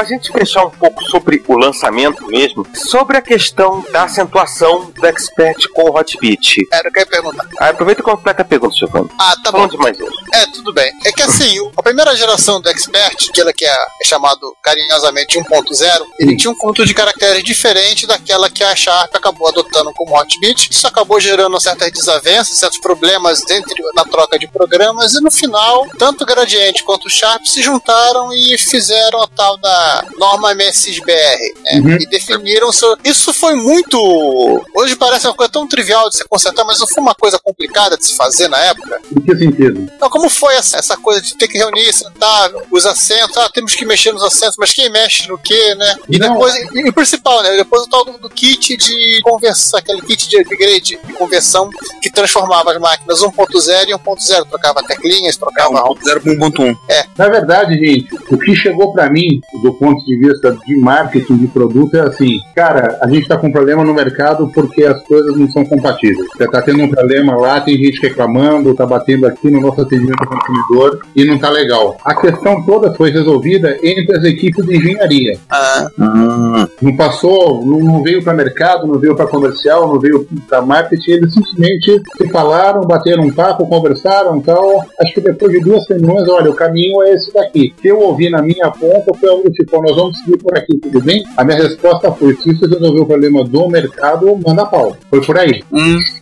Para a gente fechar um pouco sobre o lançamento mesmo, sobre a questão da acentuação do Expert com o Hotbit. Era o que eu ia perguntar. Ah, aproveita e completa a pergunta, Giovanni. Ah, tá Falando bom. demais hoje. É, tudo bem. É que assim, a primeira geração do Expert, aquela que é, é chamado carinhosamente 1.0, ele tinha um conjunto de caracteres diferente daquela que a Sharp acabou adotando como Hotbit. Isso acabou gerando certas desavenças, certos problemas dentro da troca de programas, e no final, tanto o Gradiente quanto o Sharp se juntaram e fizeram a tal da norma MSBR, né? E definiram seu. Isso foi muito. Hoje parece uma coisa tão trivial de se consertar, mas não foi uma coisa complicada de se fazer na época. Em que sentido? Então, como foi essa, essa coisa de ter que reunir, sentar, os assentos, ah, temos que mexer nos assentos, mas quem mexe no quê, né? E Não. depois, e, e o principal, né? Depois o tal do, do kit de conversão, aquele kit de upgrade, de conversão, que transformava as máquinas 1.0 em 1.0, trocava teclinhas, trocava. 0 para 1.1. É. Na verdade, gente, o que chegou para mim, do ponto de vista de marketing de produto, é assim: cara, a gente está com um problema no mercado porque as coisas não são compatíveis. Você está tendo um problema lá, tem gente reclamando, está batendo aqui no nosso atendimento ao consumidor e não está legal. A questão toda foi resolvida entre as equipes de engenharia. Ah, Não passou, não, não veio para mercado, não veio para comercial, não veio para marketing, eles simplesmente se falaram, bateram um papo, conversaram tal. Acho que depois de duas reuniões, olha, o caminho é esse daqui. O que eu ouvi na minha ponta foi algo tipo, nós vamos seguir por aqui, tudo bem? A minha resposta foi, se você resolver o problema do mercado, manda pau. Foi por aí.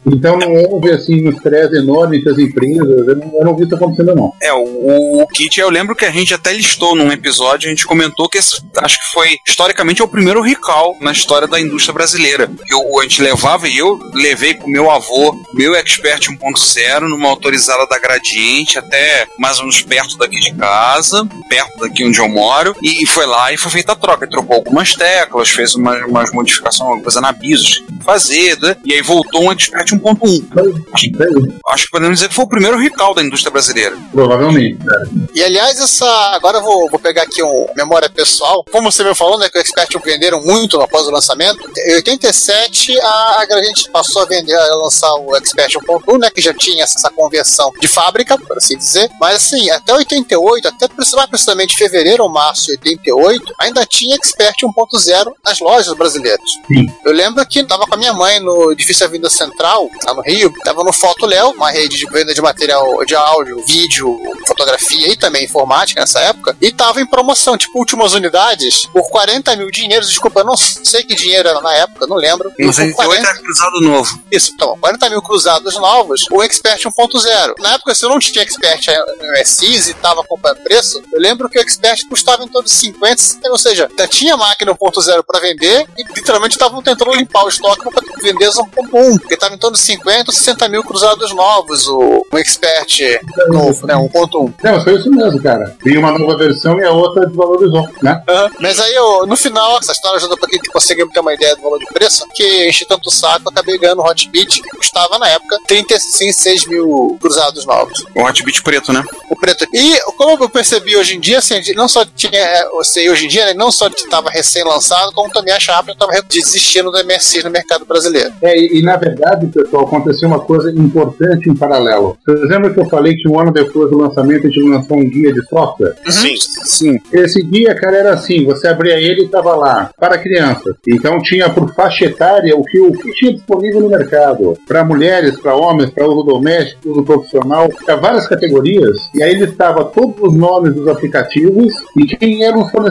Então não houve assim um estresse enorme entre as empresas, eu não, eu não vi isso acontecendo não. É, o, o kit, eu lembro que a gente até listou num episódio, a gente comentou que esse, acho que foi, historicamente, é o primeiro recall na história da indústria brasileira. Eu, a gente levava, e eu levei com meu avô, meu Expert 1.0, numa autorizada da Gradiente, até mais ou menos perto daqui de casa, perto daqui onde eu moro, e foi lá e foi feita a troca. Ele trocou algumas teclas, fez umas, umas modificações, alguma coisa na BIOS, fazer, né? e aí voltou um Expert 1.1. Acho que podemos dizer que foi o primeiro recall da indústria brasileira. Provavelmente, cara. E aliás, essa. Agora eu vou, vou pegar aqui um memória pessoal. Como você me falou, né? Que o Expert venderam muito após o lançamento. Em 87, a, a gente passou a vender, a lançar o Expert 1.1, né? Que já tinha essa conversão de fábrica, por assim dizer. Mas assim, até 88, até mais precisamente fevereiro ou março de 88, ainda tinha Expert 1.0 nas lojas brasileiras. Sim. Eu lembro que tava com a minha mãe no edifício Avenida Central, lá no Rio, tava no Foto Léo, uma rede de venda de material de áudio, vídeo, fotografia e também informática nessa época, e tava em promoção, tipo, últimas unidades, por 40 mil dinheiros, desculpa, eu não sei que dinheiro era na época, não lembro. E No por 88 era cruzado novo. isso, então, 40 mil cruzados novos, o Expert 1.0. Na época, se eu não tinha Expert no SIS e tava comprando preço, eu lembro que o Expert custava em torno de 50, 60, ou seja, já tinha máquina 1.0 para vender e literalmente estavam tentando limpar o estoque para vender as 1.1, porque tava em torno de 50 ou 60 mil cruzados novos, o, o Expert novo, né, 1.1. Não, mas foi isso mesmo, cara. Tem uma nova versão e a outra desvalorizou, né? Aham. Mas aí, eu, no final, essa história ajuda pra quem conseguir ter uma ideia do valor de preço, que enchi tanto o saco, eu acabei ganhando o Hotbit, que custava na época 36 mil cruzados novos. O Hotbit preto, né? O preto. E como eu percebi hoje em dia, assim, não só tinha, é, sei, hoje em dia, né, não só estava recém-lançado, como também a Sharp estava desistindo do MSI no mercado brasileiro. É, e, e, na verdade, pessoal, aconteceu uma coisa importante em paralelo. Vocês lembram que eu falei que um ano depois do lançamento a gente lançou um guia de software? Sim. Sim. Esse guia, cara, era assim: você abria ele e estava lá, para crianças. Então tinha por faixa etária o que, o que tinha disponível no mercado. Para mulheres, para homens, para uso doméstico, uso profissional, para várias categorias. E aí ele estava todos os nomes dos aplicativos e quem eram os fornecedores.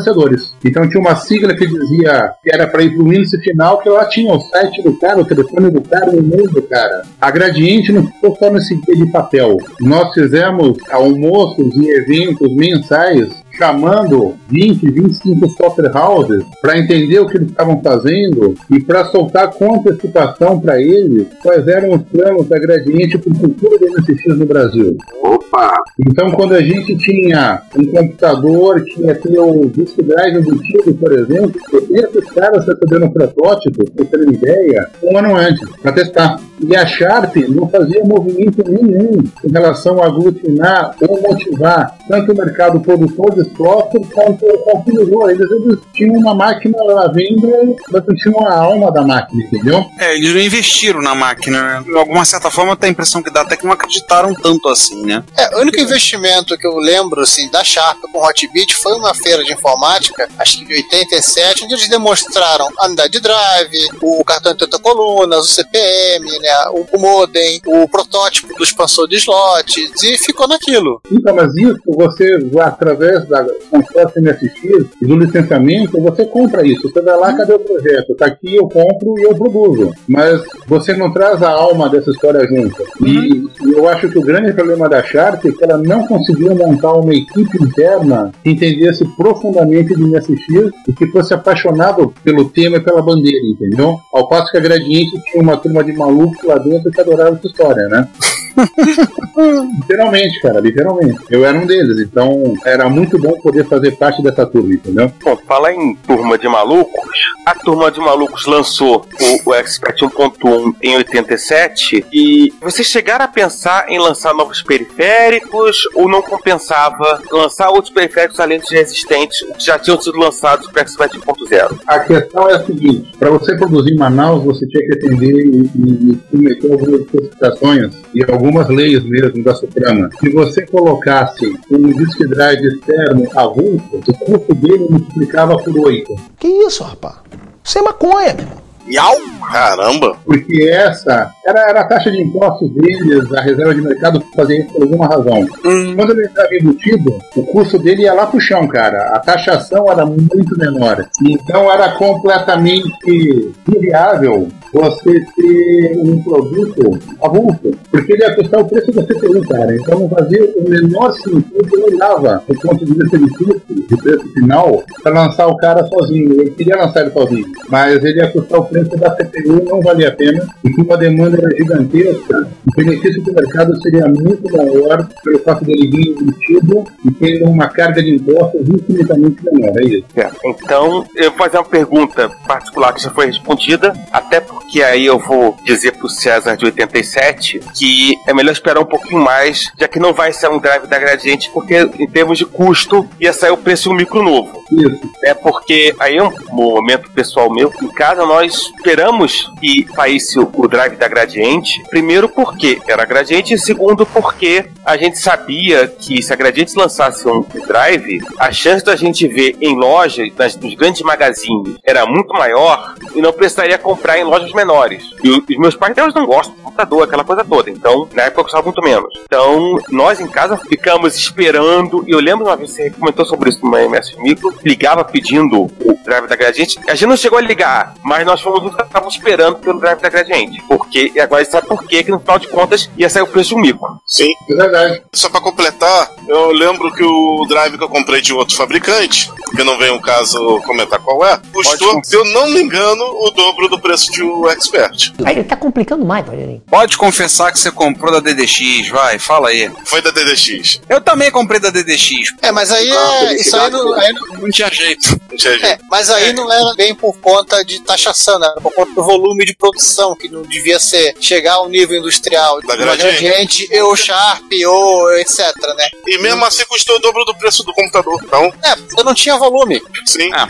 Então tinha uma sigla que dizia que era para ir para o índice final, que lá tinha o site do cara, o telefone do cara, o e-mail do cara. A Gradiente não ficou só nesse de papel. Nós fizemos almoços e eventos mensais chamando 20, 25 software houses para entender o que eles estavam fazendo e para soltar com antecipação para eles quais eram os planos da Gradiente para o futuro da MSX no Brasil. Opa! Então, quando a gente tinha um computador que ia ter o disco drive embutido, por exemplo, esses caras receberam um protótipo, para ter uma ideia, um ano antes, para testar. E a Sharp não fazia movimento nenhum em relação a aglutinar ou motivar tanto o mercado produtor de software quanto o consumidor. Eles, eles tinham uma máquina à venda, mas não tinham a alma da máquina, entendeu? É, eles não investiram na máquina, né? De alguma certa forma, tem a impressão que dá até que não acreditaram tanto assim, né? É, o único investimento que eu lembro, assim, da Sharp com Hotbit foi uma feira de informática, acho que de 87, onde eles demonstraram a unidade de drive, o cartão de 30 colunas, o CPM, né, o, o modem, o protótipo do expansor de slots, e ficou naquilo. Então, mas isso você, através da consórcio MSX e do licenciamento, você compra isso. Você vai lá, cadê o projeto? Tá aqui, eu compro e eu produzo. Mas você não traz a alma dessa história junto. E eu acho que o grande problema da Sharp é que ela não conseguiu montar uma equipe interna que entendesse profundamente de MSX e que fosse apaixonado pelo tema e pela bandeira, entendeu? Ao passo que a Gradiente tinha uma turma de malucos lá dentro que adorava essa história, né? literalmente, cara, literalmente. Eu era um deles, então era muito bom poder fazer parte dessa turma, entendeu? Bom, fala em turma de malucos. A turma de malucos lançou o, o Expert 1.1 em 87 e vocês chegaram a pensar em lançar novos periféricos ou não compensava lançar outros periféricos além dos existentes que já tinham sido lançados para o Expert 1.0? A questão é a seguinte: para você produzir em Manaus, você tinha que atender e, e, e submeter algumas especificações e algumas leis mesmo da Suprema. Se você colocasse um disc drive externo avulso, o custo dele multiplicava por 8. Que isso, rapaz? Isso é maconha, meu irmão. Miau! Caramba! Porque essa era, era a taxa de impostos deles, a reserva de mercado fazia isso por alguma razão. Quando ele estava embutido, o custo dele ia lá pro chão, cara. A taxação era muito menor. Então era completamente inviável você ter um produto avulso, porque ele ia custar o preço da CPU, cara. Então não fazia o menor sentido, eu olhava do ponto de vista de custo, de preço final, para lançar o cara sozinho. Eu queria lançar ele sozinho, mas ele ia custar o preço da CPU, não valia a pena, e que uma demanda era gigantesca, o benefício do mercado seria muito maior pelo fato dele vir embutido e tendo uma carga de impostos infinitamente menor. É isso. É, Então, eu vou fazer uma pergunta particular que já foi respondida, até porque aí eu vou dizer pro César de 87 que é melhor esperar um pouquinho mais, já que não vai ser um drive da Gradiente, porque em termos de custo ia sair o preço de um micro novo. Isso. É porque aí é um momento pessoal meu. Em casa nós esperamos que saísse o, o drive da Gradiente. Primeiro porque era Gradiente e segundo porque a gente sabia que se a Gradiente lançasse um drive, a chance da gente ver em loja, nas, nos grandes magazines, era muito maior e não precisaria comprar em menores. E os meus pais eles não gostam de computador, aquela coisa toda. Então, na época eu gostava muito menos. Então, nós em casa ficamos esperando. E eu lembro uma vez que você comentou sobre isso no MS Micro, ligava pedindo o drive da Gradiente. A gente não chegou a ligar, mas nós fomos os que estavam esperando pelo drive da Gradiente. Porque, e agora sabe por quê, que no final de contas ia sair o preço de um micro. Sim. É verdade. Só pra completar, eu lembro que o drive que eu comprei de outro fabricante, que não vem o caso comentar qual é, custou, se eu não me engano, o dobro do preço de um Expert. Aí ele tá complicando mais, Rogerinho. Pode confessar que você comprou da DDX, vai, fala aí. Foi da DDX. Eu também comprei da DDX. É, mas aí é. Isso aí não, aí não- Não tinha jeito. Não tinha é, jeito. mas aí não era bem por conta de taxação, né? era por conta do volume de produção, que não devia ser chegar ao nível industrial Da gradiente, ou Sharp, ou etc, né? E mesmo assim custou o dobro do preço do computador. Então, É, porque não tinha volume. sim. Ah.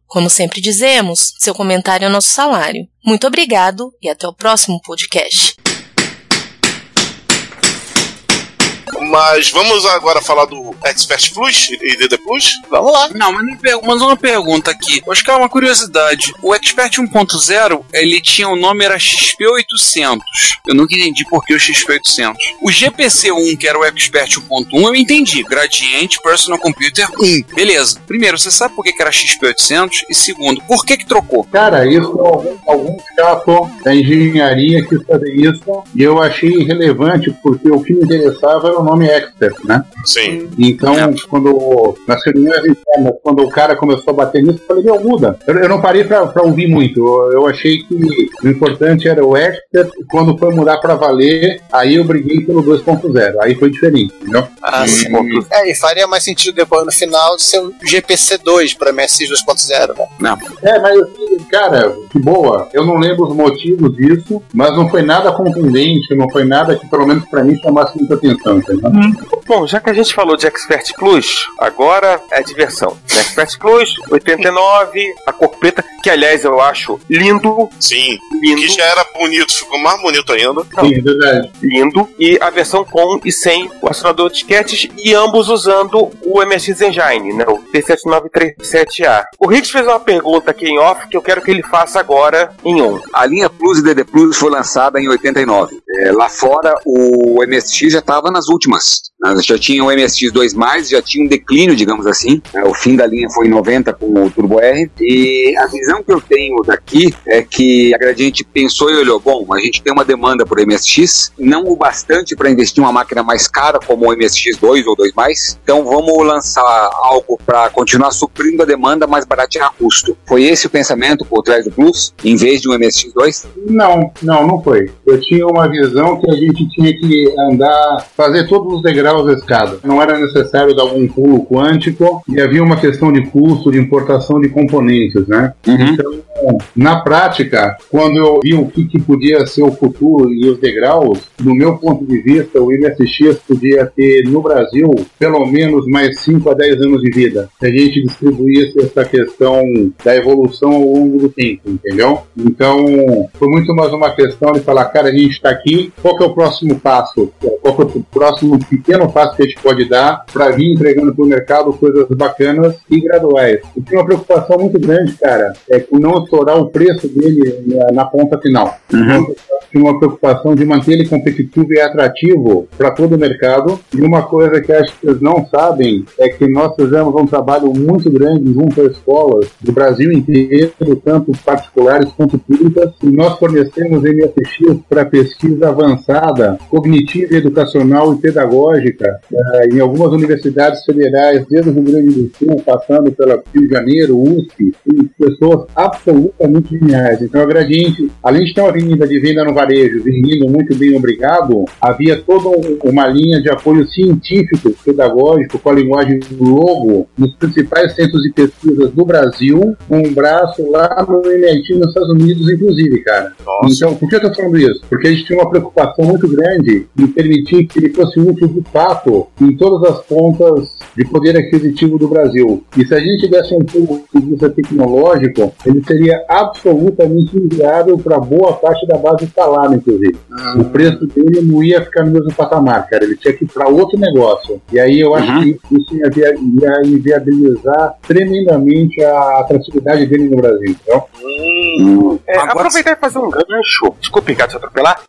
Como sempre dizemos, seu comentário é nosso salário. Muito obrigado e até o próximo podcast. Mas vamos agora falar do Expert Plus e DD Plus? Vamos lá. Não, mas, uma pergunta aqui. Eu acho que é uma curiosidade. O Expert 1.0, ele tinha o nome era XP800. Eu nunca entendi por que o XP800. O GPC1, que era o Expert 1.1, eu entendi. Gradiente Personal Computer 1. Beleza. Primeiro, você sabe por que que era XP800? E segundo, por que que trocou? Cara, isso algum, algum chato da engenharia quis fazer isso e eu achei irrelevante porque o que me interessava era o nome Expert, né? Sim. Então, quando nas reuniões internas, quando o cara começou a bater nisso, eu falei, meu, muda. Eu, eu não parei pra, pra ouvir muito. Eu, eu achei que o importante era o Expert e quando foi mudar pra valer, aí eu briguei pelo 2.0. Aí foi diferente, entendeu? Ah, sim. É, e faria mais sentido depois no final de ser o GPC2 para MSX 2.0, né? Não. É, mas cara, que boa. Eu não lembro os motivos disso, mas não foi nada contundente, não foi nada que, pelo menos pra mim, chamasse muita atenção, entendeu? Bom, já que a gente falou de Expert Plus, agora é diversão. Expert Plus, 89, a cor preta, que aliás eu acho lindo. Sim. Lindo. Que já era bonito, ficou mais bonito ainda. Sim, é verdade. Lindo. E a versão com e sem o acionador de disquetes, e ambos usando o MSX Engine, né? O T7937A. O Riggs fez uma pergunta aqui em off que eu quero que ele faça agora em on. A linha Plus e DD Plus foi lançada em 89. É, lá fora, o MSX já estava nas últimas. Né? Já tinha o MSX 2+, já tinha um declínio, digamos assim. né? O fim da linha foi em 90 com o Turbo R. E a visão que eu tenho daqui é que a Gradiente pensou e olhou, bom, a gente tem uma demanda por MSX, não o bastante para investir uma máquina mais cara como o MSX 2 ou 2+, então vamos lançar algo para continuar suprindo a demanda, mas baratear custo. Foi esse o pensamento por trás do Plus, em vez de um MSX 2? Não, não, não foi. Eu tinha uma visão que a gente tinha que andar, fazer todos os degraus da escada. Não era necessário dar algum pulo quântico e havia uma questão de custo, de importação de componentes, né? Então, na prática, quando eu vi o que, que podia ser o futuro e os degraus, do meu ponto de vista, o MSX podia ter no Brasil pelo menos mais 5 a 10 anos de vida. Se a gente distribuísse essa questão da evolução ao longo do tempo, entendeu? Então, foi muito mais uma questão de falar, cara, a gente está aqui, qual que é o próximo passo? Qual que é o próximo pequeno passo que a gente pode dar para vir entregando para o mercado coisas bacanas e graduais? Eu tinha uma preocupação muito grande, cara, é com não estourar o preço dele na, na ponta final. Então, tinha uma preocupação de manter ele competitivo e atrativo para todo o mercado. E uma coisa que acho que vocês não sabem é que nós fizemos um trabalho muito grande junto às escolas do Brasil inteiro, tanto particulares quanto públicas, e nós fornecemos MSX para pesquisa avançada, cognitiva, educacional e pedagógica eh, em algumas universidades federais, desde o Rio Grande do Sul, passando pela Rio de Janeiro, USP, e pessoas absolutamente geniais. Então, a Gradiente, além de ter uma avenida de venda no varejo, vendendo muito bem obrigado, havia toda um- uma linha de apoio científico, pedagógico, com a linguagem logo, nos principais centros de pesquisas do Brasil, com um braço lá no MIT nos Estados Unidos, inclusive, cara. Então, por que eu tô falando isso? Porque a gente tinha uma preocupação muito grande em permitir que ele fosse útil de fato em todas as pontas de poder aquisitivo do Brasil. E se a gente tivesse um ponto de vista tecnológico, ele seria absolutamente inviável para boa parte da base instalada, inclusive. O preço dele não ia ficar no mesmo patamar, cara. Ele tinha que ir para outro negócio. E aí eu acho que isso ia, via- ia inviabilizar tremendamente a atratividade dele no Brasil. Então, É, aproveitar e fazer um gancho. Desculpe, Ricardo, te atropelar.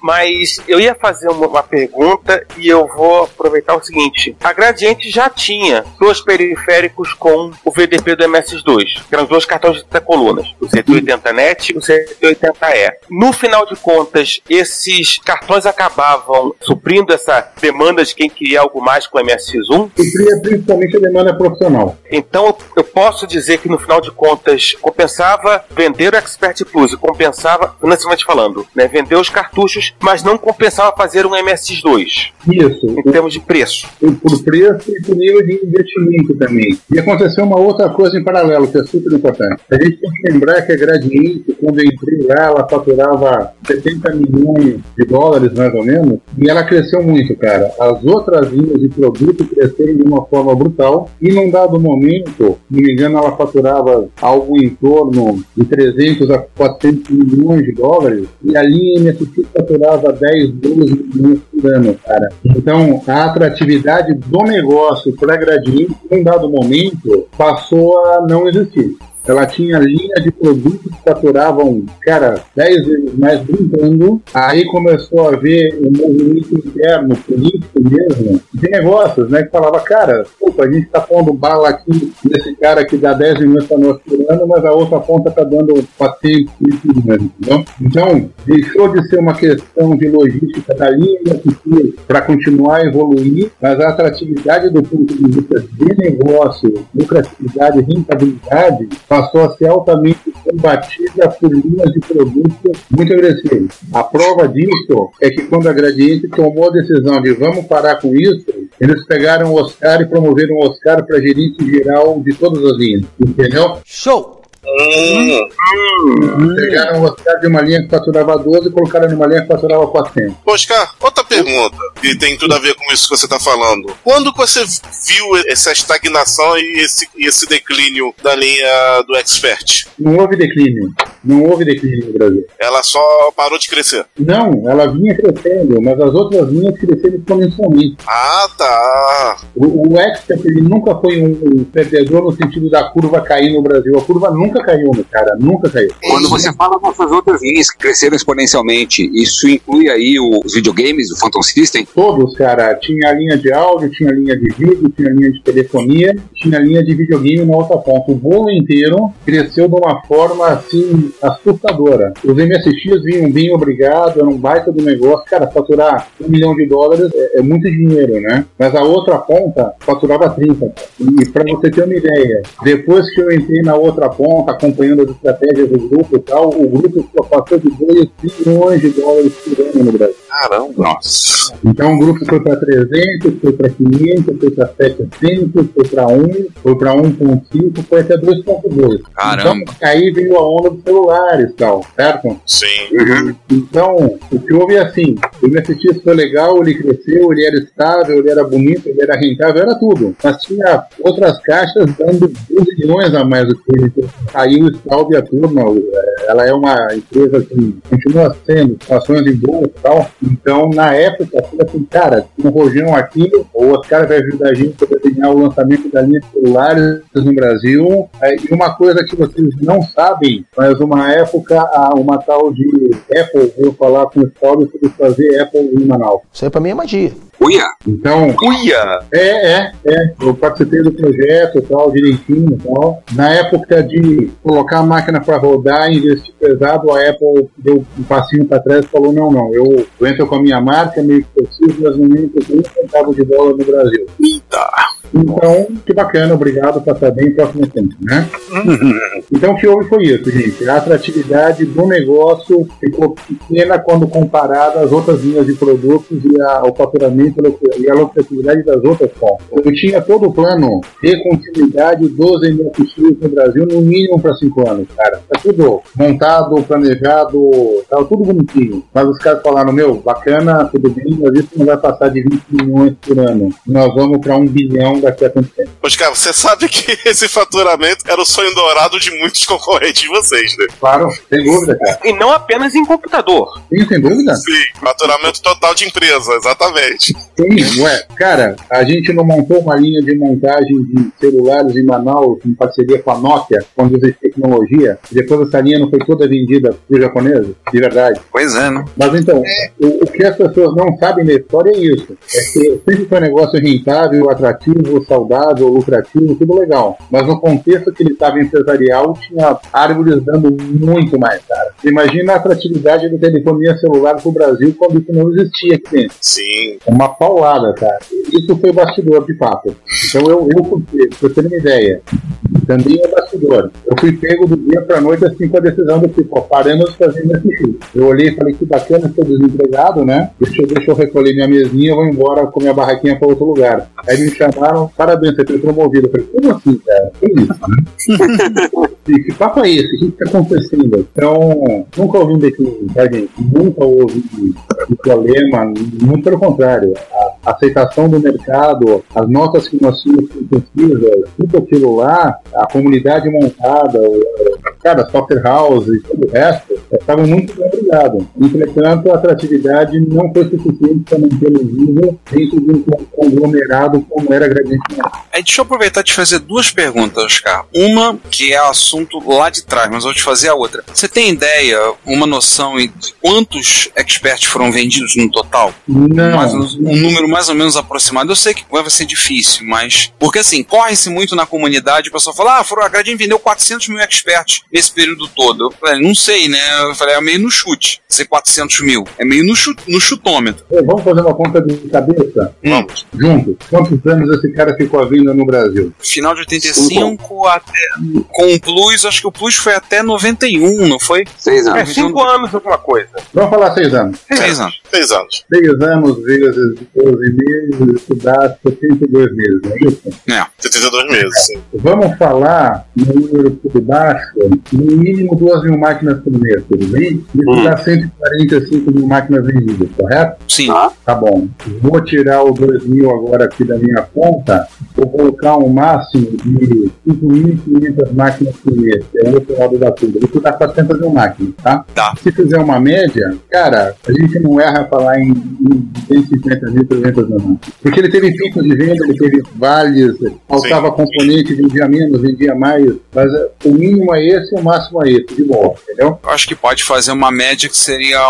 Mas eu ia fazer uma, uma pergunta e eu vou aproveitar o seguinte: a Gradiente já tinha dois periféricos com o VDP do MS2, que eram dois cartões de 30 colunas, o Z80NET e o Z80E. No final de contas, esses cartões acabavam suprindo essa demanda de quem queria algo mais com o MSX1? supria principalmente a demanda profissional. Então eu- posso dizer que no final de contas compensava vender o Expert Plus e compensava, financeiramente falando, né, vender os cartuchos MSX, mas não compensava fazer um MSX2 Isso. em termos de preço. por, por preço e por nível de investimento também. E aconteceu uma outra coisa em paralelo, que é super importante. A gente tem que lembrar que a Gradiente, quando eu entrei lá, ela faturava 70 milhões de dólares, mais ou menos, e ela cresceu muito, cara. As outras linhas de produto cresceram de uma forma brutal, e num dado momento, se não me engano, ela faturava algo em torno de 300 a 400 milhões de dólares, e a linha MSX faturava 10, 12 milhões por ano, cara. Então, a atratividade do negócio para Gradiente, num dado momento, passou a não existir. Ela tinha linha de produtos que faturavam, cara, 10 vezes mais brincando. Aí começou a haver um movimento interno, político mesmo, de negócios, né? Que falava, cara, opa, a gente tá pondo bala aqui nesse cara que dá 10 milhões para nós por ano, mas a outra ponta tá dando 400 milhões, entendeu? Então, deixou de ser uma questão de logística da linha para continuar a evoluir, mas a atratividade do ponto de vista de negócio, lucratividade rentabilidade passou a ser altamente combatida por linhas de produtos muito agressivas. A prova disso é que quando a Gradiente tomou a decisão de vamos parar com isso, eles pegaram o Oscar e promoveram o Oscar para gerente geral de todas as linhas, entendeu? Show! Pegaram o Oscar de uma linha que faturava 12 e colocaram numa linha que faturava 400. Oscar, outra pergunta, que tem tudo a ver com isso que você está falando. Quando você viu essa estagnação e esse, esse declínio da linha do Expert? Não houve declínio. Não houve declínio no Brasil. Ela só parou de crescer. Não, ela vinha crescendo, mas as outras linhas cresceram exponencialmente. Ah, tá. O, o Expert ele nunca foi um, um perdedor no sentido da curva cair no Brasil. A curva nunca caiu, né, cara, nunca caiu. Quando você fala dessas outras linhas que cresceram exponencialmente, isso inclui aí os videogames do Phantom System? Todos, cara, tinha a linha de áudio, tinha a linha de vídeo, tinha a linha de telefonia, tinha a linha de videogame na outra ponta. O bolo inteiro cresceu de uma forma assim assustadora. Os MSX vinham bem obrigado, era um baita do negócio. Cara, faturar um milhão de dólares é, é muito dinheiro, né? Mas a outra ponta faturava 30. E para você ter uma ideia, depois que eu entrei na outra ponta, acompanhando as estratégias do grupo e tal, o grupo só passou de 2 bilhões de dólares por ano no Brasil. Caramba. Nossa. Então o grupo foi para 300, foi para 500, foi para 700, foi para 1, foi para 1.5, foi até 2.2. Caramba. Então, aí veio a onda dos celulares e tal, certo? Sim. Então, o que houve é assim, o MSX foi legal, ele cresceu, ele era estável, ele era bonito, ele era rentável, era tudo. Mas tinha outras caixas dando 12 milhões a mais do que ele. Aí o e a turma, eh, ela é uma empresa que continua sendo, ações em bolsa e tal. Então, na época, foi assim, cara, um rojão aqui, o Oscar vai ajudar a gente a desenhar o lançamento da linha de celulares no Brasil. E uma coisa que vocês não sabem, mas uma época, uma tal de Apple veio falar com o Straub sobre fazer Apple em Manaus. Isso aí pra mim é magia. Uia! Então, Uia! é, é, é. Eu participei do projeto e tal, direitinho e tal. Na época de colocar a máquina para rodar e investir pesado, a Apple deu um passinho para trás e falou: não, não, eu, eu entro com a minha marca, meio que preciso, mas não entro com um centavo de dólar no Brasil. Então, que bacana, obrigado, passar bem, próximo tempo, né? Então, o que houve foi isso, gente. A atratividade do negócio ficou pequena quando comparada às outras linhas de produtos e a- o faturamento e a lucratividade das outras pontas. Eu tinha todo o plano de continuidade dos MFX no Brasil, no mínimo para cinco anos, cara. Tá tudo montado, planejado, tava tudo bonitinho. Mas os caras falaram: meu, bacana, tudo bem, mas isso não vai passar de 20 milhões por ano. Nós vamos para um bilhão daqui a tanto tempo. Oscar, você sabe que esse faturamento era o sonho dourado de muitos concorrentes de vocês, né? Claro, sem dúvida, cara. E não apenas em computador. Sim, sem dúvida. Sim, faturamento total de empresa, exatamente. Sim, ué, cara, a gente não montou uma linha de montagem de celulares em Manaus em parceria com a Nokia, quando existe tecnologia, e depois essa linha não foi toda vendida para japoneses, de verdade. Pois é, né? Mas então, o, o que as pessoas não sabem da história é isso. É que sempre foi um negócio rentável, atrativo, saudável, lucrativo, tudo legal. Mas no contexto que ele estava empresarial, tinha árvores dando muito mais, cara. Imagina a atratividade da telefonia celular para o Brasil quando isso não existia aqui dentro. Sim. Uma paulada, cara. Isso foi bastidor, de fato. Então eu, eu pra você ter uma ideia. Também é bastidor. Eu fui pego do dia pra noite assim com a decisão do tipo, ó, paramos de fazer MSX. Eu olhei e falei que bacana, estou desempregado, né? Deixa, deixa eu recolher minha mesinha, vou embora com minha barraquinha pra outro lugar. Aí me chamaram, parabéns, você foi promovido. Eu falei, como assim, cara? Que isso, né? Que papo é esse? O que está acontecendo? Então, nunca ouvi um declínio, tá, gente? Nunca houve um problema, muito pelo contrário. A aceitação do mercado, as notas que nós tínhamos com pesquisa, tudo aquilo lá, a comunidade montada, cara, software house e todo o resto, estavam muito bem obrigados. Entretanto, a atratividade não foi suficiente para manter o nível dentro de um conglomerado como era Gradiente Aí deixa eu aproveitar e te fazer duas perguntas, Oscar. Uma que é assunto lá de trás, mas vou te fazer a outra. Você tem ideia, uma noção de quantos experts foram vendidos no total? Não. Mais um número mais ou menos aproximado. Eu sei que vai ser difícil, mas. Porque assim, corre-se muito na comunidade, o pessoal fala, ah, a Gradiente vendeu 400 mil experts nesse período todo. Eu falei, não sei, né? Eu falei, é meio no chute. Dizer 400 mil. É meio no, chu- no chutômetro. Ô, Vamos fazer uma conta de cabeça? Vamos. Juntos. Quantos anos esse cara ficou à venda no Brasil? Final de 85 até. Com o Plus, acho que o Plus foi até 91, não foi? Seis É, cinco anos alguma coisa. Vamos falar seis anos. Seis anos. Seis anos. Seis anos vezes 12 meses, isso dá 72 meses, não é isso? É. 72 meses, sim. Vamos falar no número por baixo, no mínimo 2 mil máquinas por mês, tudo bem? Isso dá 145 mil máquinas vendidas, correto? Sim. Tá bom. Vou tirar o 2 mil agora aqui da minha conta, vou colocar um máximo de 5.500 máquinas por mês, que é o outro lado da curva. Isso dá 400 mil máquinas, tá? Tá. Se fizer uma média, cara, a gente não erra falar em, em 250 mil, 300 mil máquinas. Porque ele teve picos de venda, ele teve vales, faltava componente, vendia menos, vendia mais, mas é, o mínimo é esse, o máximo é esse, de boa, entendeu? Eu acho que pode fazer uma média que seria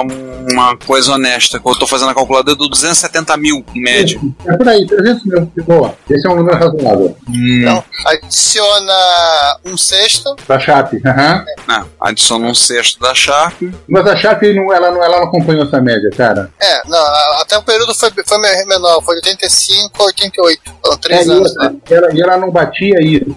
uma coisa honesta. que Eu tô fazendo a calculadora do 270 mil, em média. É por aí, 300 mil, de boa. Esse é um número razoável. Então, adiciona um sexto. Da Sharp, aham. Ah, adiciona um sexto da Sharp. Mas a Sharp não, ela, não, ela não acompanhou essa média, cara. É, não, a- até o período foi, foi me- menor, foi de 85 a 88. Foram É, três e, anos, outra, né? e ela, e ela não batia isso.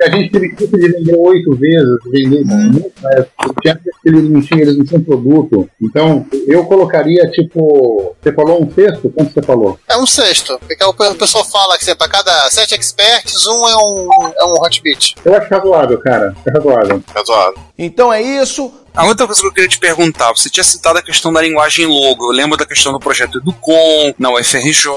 A gente teve de vender oito vezes, vender muito, mas tinha eles não tinham, eles não tinham produto. Então, eu colocaria, tipo, você falou um sexto? Quanto você falou? É um sexto. Porque o pe- o pessoal fala que para cada sete experts, um é um, é um hotbit. Eu acho razoável, cara. É razoável. Razoável. Então é isso. A outra coisa que eu queria te perguntar, você tinha citado a questão da linguagem logo. Eu lembro da questão do projeto Educom, na UFRJ,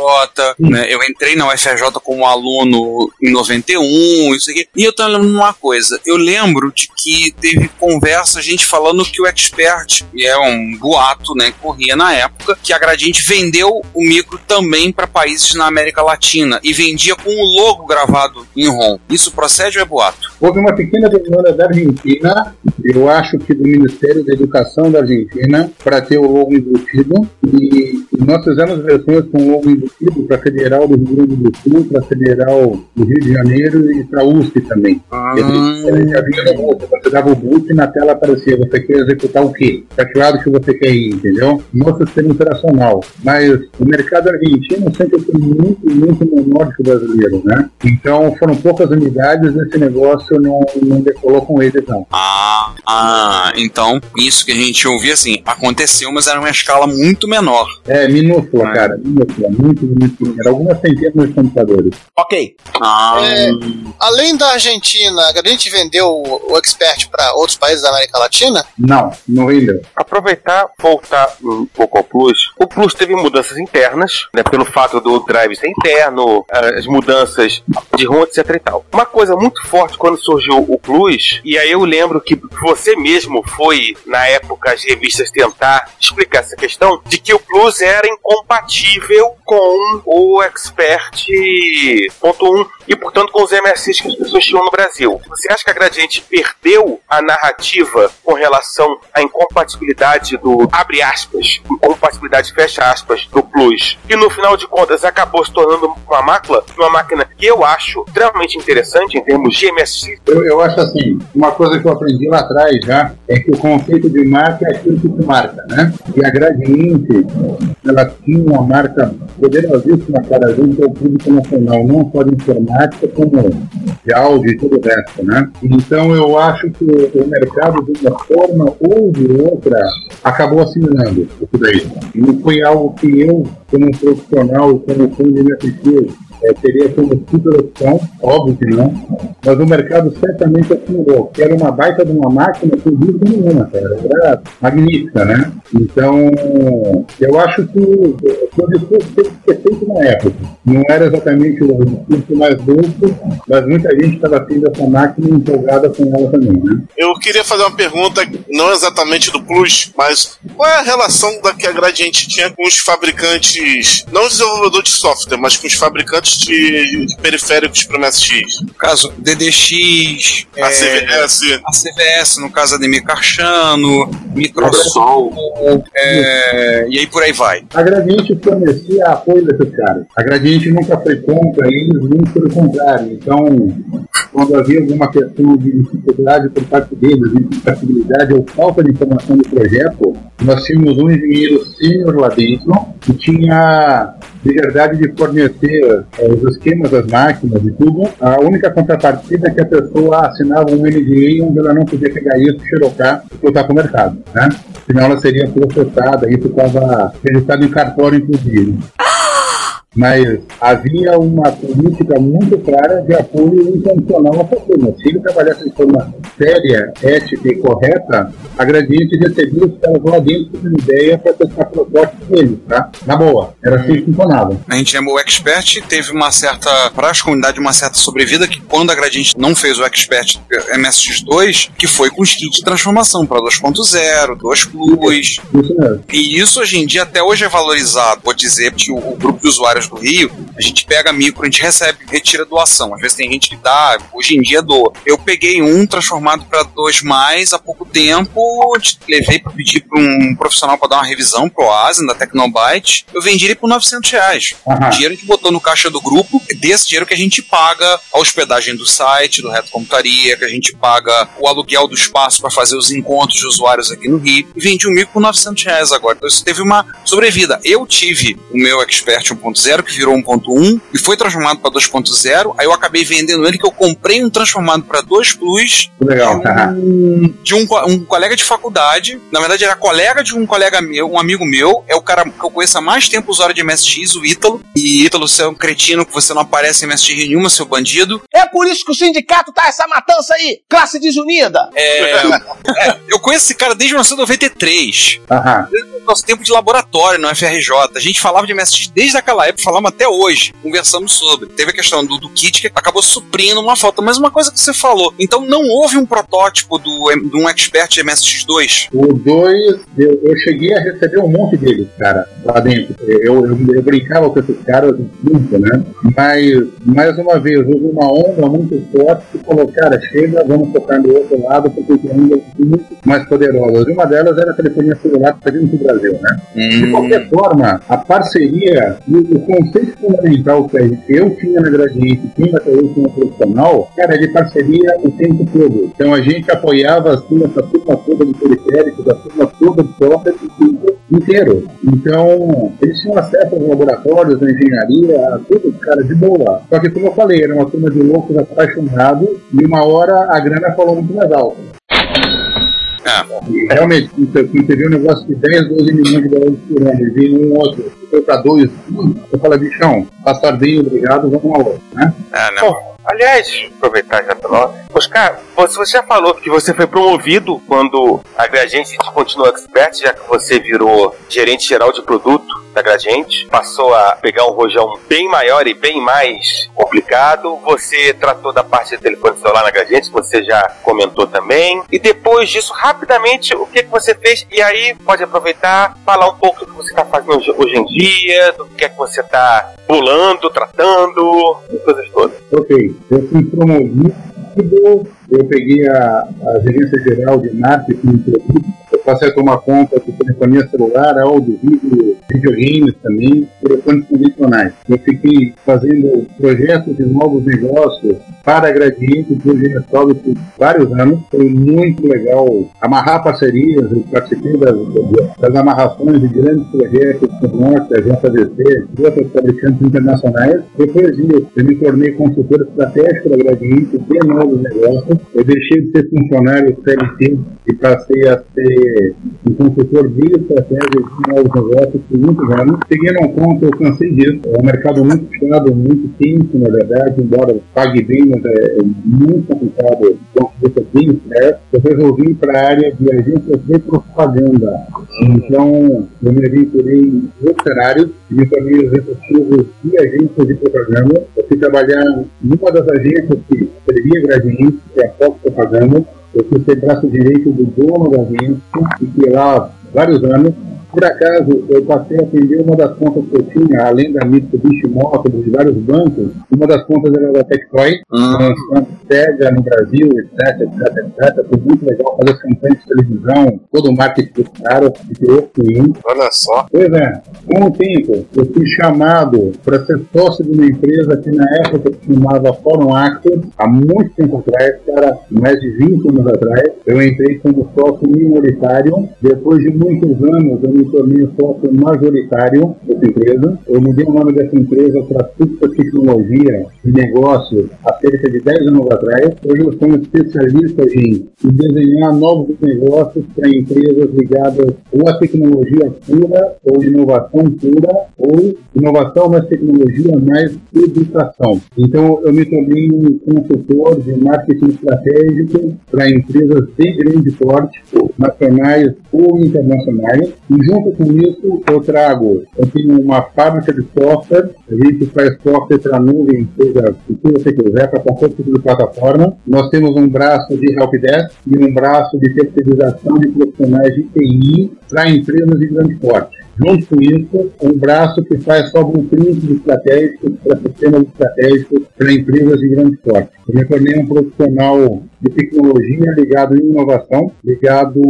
né? Eu entrei na UFRJ como aluno em 91, isso aqui. E eu tô lembrando uma coisa. Eu lembro de que teve conversa, gente falando que o Expert, e é um boato, né, que corria na época, que a Gradiente vendeu o micro também para países na América Latina e vendia com o logo gravado em ROM. Isso procede ou é boato? Houve uma pequena demanda da Argentina, eu acho que do Ministério da Educação da Argentina, para ter o logo embutido. E nós fizemos versões com logo embutido para a Federal do Rio Grande do Sul, para a Federal do Rio de Janeiro e para a USP também. Ele, ele já vinha no boot, você dava o boot e na tela aparecia, você quer executar o quê? Para que lado que você quer ir, entendeu? No sistema operacional. Mas o mercado argentino sempre foi muito, muito menor que o brasileiro, né? Então foram poucas unidades nesse negócio não, não decolou com eles, não. Ah, ah, então isso que a gente ouvia assim, aconteceu, mas era uma escala muito menor. É, minúscula, cara, minúscula, muito, muito pequena. Algumas centenas de computadores. Ok. Ah, É, além da Argentina, a gente vendeu o, o Expert para outros países da América Latina? Não, não vendeu. Aproveitar, voltar um pouco ao Plus. O Plus teve mudanças internas, né, pelo fato do drive ser interno, as mudanças de ROM, etc e tal. Uma coisa muito forte quando surgiu o Plus, e aí eu lembro que você mesmo foi, na época, as revistas tentar explicar essa questão, de que o Plus era incompatível com o Expert ponto um, e, portanto, com os MSIs que as pessoas tinham no Brasil. Você acha que a Gradiente perdeu a narrativa com relação à incompatibilidade do, abre aspas, incompatibilidade, fecha aspas, do Plus? E, no final de contas, acabou se tornando uma máquina, uma máquina que eu acho extremamente interessante em termos de MSI. Eu, eu acho assim, uma coisa que eu aprendi lá atrás já, é que o conceito de marca é aquilo que se marca, né? E a Gradiente, ela tinha uma marca poderosíssima para junto ao público nacional, não só de informática, como de áudio e todo o resto, né? Então eu acho que o mercado, de uma forma ou de outra, acabou assimilando isso daí. E foi algo que eu, como profissional, como fã de MSX, é, teria como super opção, óbvio que não, mas o mercado certamente assimilou, que era uma baita de uma máquina sem dúvida nenhuma, cara, era magnífica, né? Então, eu acho que o discurso teve que ser feito na época. Não era exatamente o discurso mais dulce, mas muita gente estava tendo essa máquina empolgada com ela também, né? Eu queria fazer uma pergunta, não exatamente do Plus, mas qual é a relação da que a Gradiente tinha com os fabricantes, não os desenvolvedores de software, mas com os fabricantes de, de periféricos para o MSX? No caso, DDX, A CVS. a CVS, no caso Ademir Carchano, Microsoft, é, e aí por aí vai. A Gradiente fornecia apoio caras. A Gradiente nunca foi contra eles, muito pelo contrário. Então, quando havia alguma questão de dificuldade por parte deles, de incompatibilidade ou falta de informação do projeto, nós tínhamos um engenheiro sênior lá dentro que tinha liberdade de fornecer eh, os esquemas das máquinas e tudo. A única contrapartida é que a pessoa assinava um NDA onde ela não podia pegar isso, xerocar e botar para o mercado, né? Senão ela seria processada, isso estava registrado em cartório, inclusive. Mas havia uma política muito clara de apoio intencional à fortuna. Se ele trabalhasse de forma séria, ética e correta, a Gradiente recebia os caras lá dentro com uma ideia para testar protótipos deles, tá? Na boa. Era assim que funcionava. A gente chamou o Expert, teve uma certa, para as comunidades, uma certa sobrevida, que quando a Gradiente não fez o Expert MSX2, que foi com os kits de transformação para 2.0, 2 Plus. Isso. E isso hoje em dia até hoje é valorizado. Vou dizer que o, o grupo de usuários do Rio, a gente pega micro, a gente recebe, retira doação. Às vezes tem gente que dá, hoje em dia doa. Eu peguei um transformado para 2 mais há pouco tempo, levei para pedir para um profissional para dar uma revisão pro Asian da Tecnobyte. Eu vendi ele por 900 reais. O dinheiro que botou no caixa do grupo, é desse dinheiro que a gente paga a hospedagem do site, do Reto Computaria, que a gente paga o aluguel do espaço para fazer os encontros de usuários aqui no Rio. E vendi um micro por 900 reais agora. Então isso teve uma sobrevida. Eu tive o meu Expert 1.0, que virou 1.1, e foi transformado para 2.0. Aí eu acabei vendendo ele, que eu comprei um transformado para 2 Plus legal. um- de um, um colega de faculdade. Na verdade, era colega de um colega meu, um amigo meu. É o cara que eu conheço há mais tempo usuário de MSX, o Ítalo. E Ítalo, você é um cretino que você não aparece em MSX nenhuma, seu bandido. É por isso que o sindicato tá essa matança aí, classe desunida. É, é, eu conheço esse cara desde 1993. Aham. Desde o nosso tempo de laboratório no FRJ. A gente falava de MSX desde aquela época, falamos até hoje. Conversamos sobre. Teve a questão do, do kit que acabou suprindo uma falta. Mas uma coisa que você falou. Então não houve um protótipo do, de um expert de MSX2. O 2, eu, eu cheguei a receber um monte deles, cara, lá dentro. Eu, eu, eu brincava com esses caras muito, né? Mas, mais uma vez, houve uma onda muito forte que falou, cara, chega, vamos tocar do outro lado, porque tem ondas muito mais poderosas. E uma delas era a telefonia celular que está vindo pro Brasil, né? De qualquer forma, a parceria e o conceito fundamental que eu tinha na Gradiente, tinha até hoje como profissional, cara, é de parceria o tempo todo. Então a gente apoiava assim, essa turma toda de periféricos, a turma toda de tempo inteiro. Então, eles tinham acesso aos laboratórios, à engenharia, a tudo, cara, de boa. Só que, como eu falei, era uma turma de loucos apaixonados e uma hora a grana falou muito mais alto. E, Realmente, quando você vê um negócio de 10, 12 milhões de dólares por ano e vem um outro, foi para dois, você fala, bichão, passar bem, obrigado, vamos ao outro, né? É, né? Bom, aliás, aproveitar já pelo Oscar, você, já falou que você foi promovido quando a Gradiente continuou expert, já que você virou gerente geral de produto da Gradiente, passou a pegar um rojão bem maior e bem mais complicado. Você tratou da parte de telefone celular na Gradiente, que você já comentou também. E depois disso, rapidamente, o que, que você fez? E aí, pode aproveitar, falar um pouco do que você está fazendo hoje, em dia, do que é que você está pulando, tratando, e coisas todas. Ok, eu fui promovido eu peguei a, a gerência geral de produto, eu passei a tomar conta de telefonia celular, áudio, vídeo, videogames também, telefones convencionais. Eu fiquei fazendo projetos de novos negócios para Gradiente do Ginestrol por vários anos. Foi muito legal amarrar parcerias, eu participei das, das amarrações de grandes projetos com o Norte, a e outros fabricantes internacionais. Depois disso, eu me tornei consultor estratégico da Gradiente de novos negócios. Eu deixei de ser funcionário CLT e passei a ser um consultor de estratégia de novos negócios por muitos anos. Cheguei num ponto, eu cansei disso. É um mercado muito puxado, muito quente, na verdade, embora pague bem, mas é, é muito complicado conseguir bem certo. Eu resolvi ir para a área de agências de propaganda. Então, eu me aventurei em operários e me tornei executivo de agências de propaganda. Eu fui trabalhar numa das agências que servia Gradiente, que é a Fox Propaganda. Eu fui ser braço direito do dono da agência e fiquei lá vários anos. Por acaso, eu passei a atender uma das contas que eu tinha, além da Mitsubishi Motors, de vários bancos, uma das contas era da Tectoy, lançando SEGA no Brasil, etc, etc, etc. Foi muito legal fazer as campanhas de televisão, todo o marketing dos caras, criou cliente. Olha só. Pois é, com o tempo, eu fui chamado para ser sócio de uma empresa que na época se chamava Forum Actor, há muito tempo atrás, cara, mais de 20 anos atrás. Eu entrei como sócio minoritário. Depois de muitos anos, eu me tornei sócio majoritário dessa empresa. Eu mudei o nome dessa empresa para Super Tecnologia e Negócios há cerca de 10 anos atrás. Hoje eu sou um especialista em desenhar novos negócios para empresas ligadas ou à tecnologia pura, ou inovação pura, ou inovação mais tecnologia mais educação. Então eu me tornei um consultor de marketing estratégico para empresas de grande porte, nacionais ou internacionais. E junto com isso eu trago, eu tenho uma fábrica de software, a gente faz software para nuvem, seja o que você quiser, para qualquer tipo de plataforma. Nós temos um braço de helpdesk e um braço de terceirização de profissionais de TI para empresas de grande porte. Junto com isso, um braço que faz só blueprints estratégicos para sistemas estratégicos para empresas de grande porte. Eu me tornei um profissional de tecnologia ligado em inovação, ligado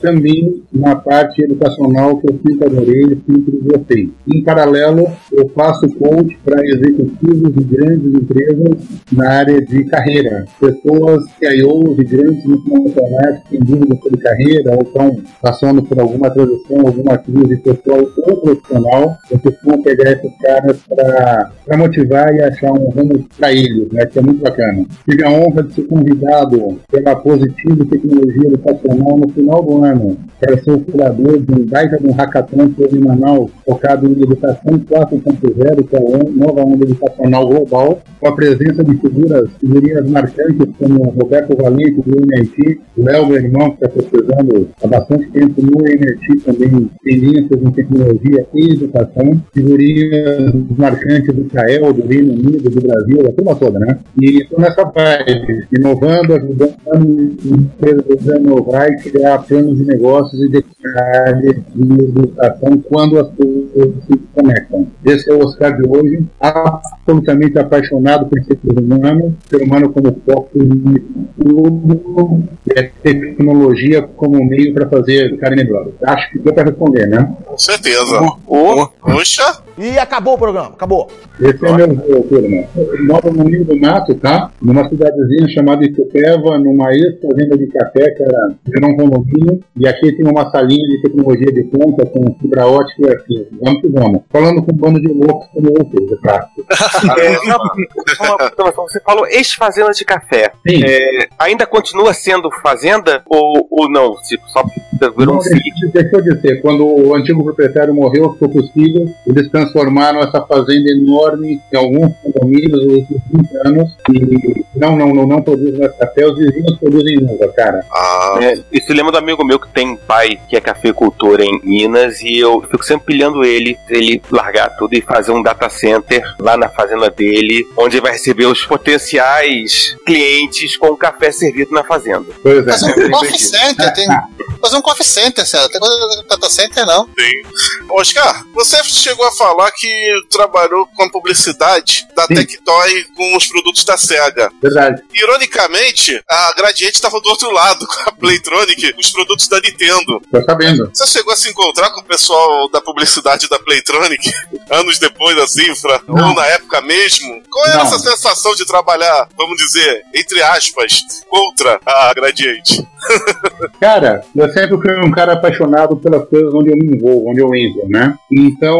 também na parte educacional que eu sempre adorei e sempre gostei. Em paralelo, eu faço coach para executivos de grandes empresas na área de carreira. Pessoas CIOs de grandes multinacionais que têm dúvidas sobre carreira ou estão passando por alguma transição, alguma crise pessoal ou profissional, eu costumo pegar esses caras para motivar e achar um rumo para eles, né, que é muito bacana. Tive a honra de ser convidado pela Positivo Tecnologia Educacional no final do ano para ser o curador de um baita de um hackathon em Manaus, focado em educação 4.0, que é a nova onda educacional global, com a presença de figuras, figurinhas marcantes como Roberto Valente do MIT, Léo, meu irmão, que está pesquisando há bastante tempo no MIT também, tendências em tecnologia e educação, figurinhas marcantes do Israel, do Reino Unido, do Brasil, a turma toda, né? E estou nessa vibe, inovando, ajudando empresas a inovar e criar planos de negócios e detalhes de educação quando as pessoas se conectam. Esse é o Oscar de hoje, absolutamente apaixonado por ser humano, ser humano como foco em tudo, e a tecnologia como meio para fazer carne melhor. Acho que deu para responder, né? Com certeza. Oh, Puxa! E acabou o programa, acabou. Esse é meu meu turma. Moro no meio do mato, tá? Numa cidadezinha chamada Itupeva, numa ex-fazenda de café, que era, era um condomínio, e aqui tem uma salinha de tecnologia de ponta com fibra ótica e assim. Vamos que vamos. Falando com um bando de loucos como vocês, é claro. É, uma- uma observação. você falou ex-fazenda de café. Sim. É, ainda continua sendo fazenda ou, ou não? Tipo, só um sítio? deixa- Deixou de ser. Quando o antigo proprietário morreu, ficou filhos, eles transformaram essa fazenda enorme em alguns condomínios nos últimos 20 anos e não, não, não, não produz mais café, os vizinhos produzem uva, cara. Ah, É, isso lembra do amigo meu que tem pai que é cafeicultor em Minas e eu fico sempre pilhando ele, ele largar tudo e fazer um data center lá na fazenda dele, onde ele vai receber os potenciais clientes com o café servido na fazenda. Pois Mas é. um off center tem, fazer um coffee center, certo? Tem coisa do data center, não. Sim. Oscar, você chegou a falar que trabalhou com a publicidade da Tectoy com os produtos da SEGA. Verdade. Ironicamente, a Gradiente estava do outro lado, com a Playtronic, os produtos da Nintendo. Tô sabendo. Você chegou a se encontrar com o pessoal da publicidade da Playtronic anos depois da cifra? Não. Ou na época mesmo? Qual era Não. essa sensação de trabalhar, vamos dizer, entre aspas, contra a Gradiente? Cara, eu sempre fui um cara apaixonado pelas coisas onde eu me envolvo, onde eu entro, né? Então,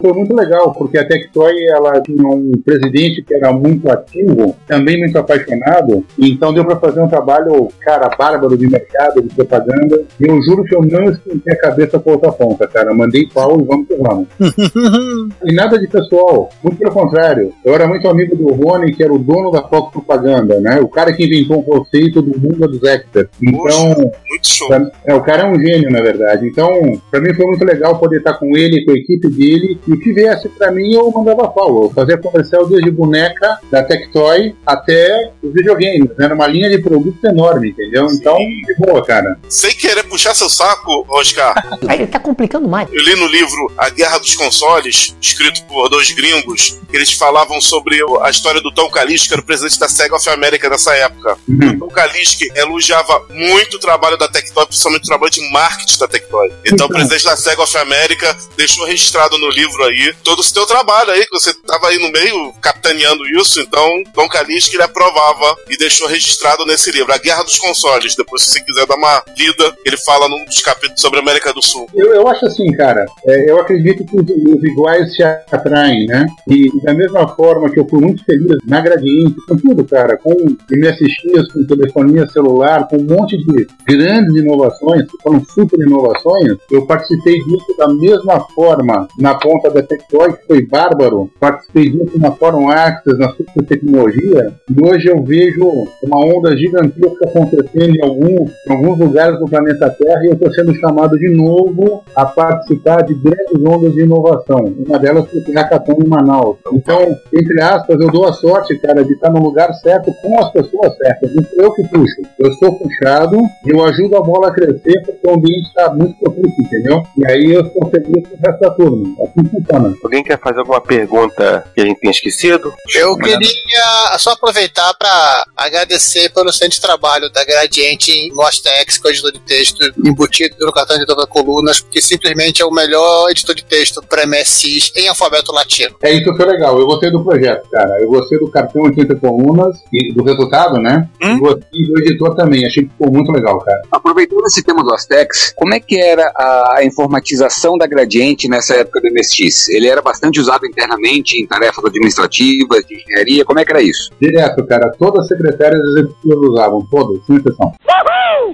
foi muito legal, porque a Tectoy, ela tinha um presidente que era muito ativo, também muito apaixonado, então deu pra fazer um trabalho, cara, bárbaro de mercado, de propaganda, e eu juro que eu não esquentei a cabeça com outra ponta, cara. Mandei pau e vamos que vamos. E nada de pessoal, muito pelo contrário. Eu era muito amigo do Rony, que era o dono da Fox Propaganda, né? O cara que inventou o conceito do mundo dos experts. Então, Muito show. pra- é, o cara é um gênio, na verdade. Então, pra mim foi muito legal poder estar com ele, com a equipe dele, e o que viesse pra mim eu mandava pau. Eu fazia comercial desde boneca, da Tectoy, até os videogames. Era uma linha de produtos enorme, entendeu? Então, de boa, cara. Sem querer puxar seu saco, Oscar, Aí ele tá complicando mais. eu li no livro A Guerra dos Consoles, escrito por dois gringos, que eles falavam sobre a história do Tom Kalinske, que era o presidente da Sega of America nessa época. O Tom Kalinske elogiava muito o trabalho da Tectoy, principalmente o trabalho de marketing da Tectoy. Então, o presidente da Sega of America deixou registrado no livro aí todo o seu trabalho aí, que você estava aí no meio capitaneando isso. Então, Tom Kalinske ele aprovava e deixou registrado nesse livro, A Guerra dos Consoles. Depois, se você quiser dar uma lida, ele fala num dos capítulos sobre a América do Sul. Eu, eu acho assim, cara, é, eu acredito que os, os iguais se atraem, né? E da mesma forma que eu fui muito feliz na Gradiente, com tudo, cara, com MSX, com telefonia celular, com um monte de grandes inovações, que foram super inovações, eu participei disso da mesma forma na ponta da Tectoy, que foi bárbaro, participei disso na Forum Access, na super tecnologia, e hoje eu vejo uma onda gigantesca acontecendo em alguns, em alguns lugares do planeta Terra e eu estou sendo chamado de novo a participar de grandes ondas de inovação. Uma delas foi o Hackathon em Manaus. Então, entre aspas, eu dou a sorte, cara, de estar no lugar certo com as pessoas certas. Eu que puxo. Eu sou puxado e eu ajudo a bola a crescer porque o ambiente está muito propício, entendeu? E aí eu com o resto da turma. Assim funciona. Alguém quer fazer alguma pergunta que a gente tenha esquecido? Eu queria só aproveitar para agradecer pelo excelente trabalho da Gradiente em Mostex, com o editor de texto embutido no cartão de todas colunas, porque simplesmente é o melhor editor de texto para MSX em alfabeto latino. É isso que foi legal. Eu gostei do projeto, cara. Eu gostei do cartão 80 colunas e do resultado, né? E gostei do editor também. Achei que ficou muito legal, cara. Aproveitando esse tema do Astex, como é que era a informatização da Gradiente nessa época do MSX? Ele era bastante usado internamente em tarefas administrativas, de engenharia, como é que era isso? Direto, cara. Todas as secretárias executivas usavam, todas, sem exceção.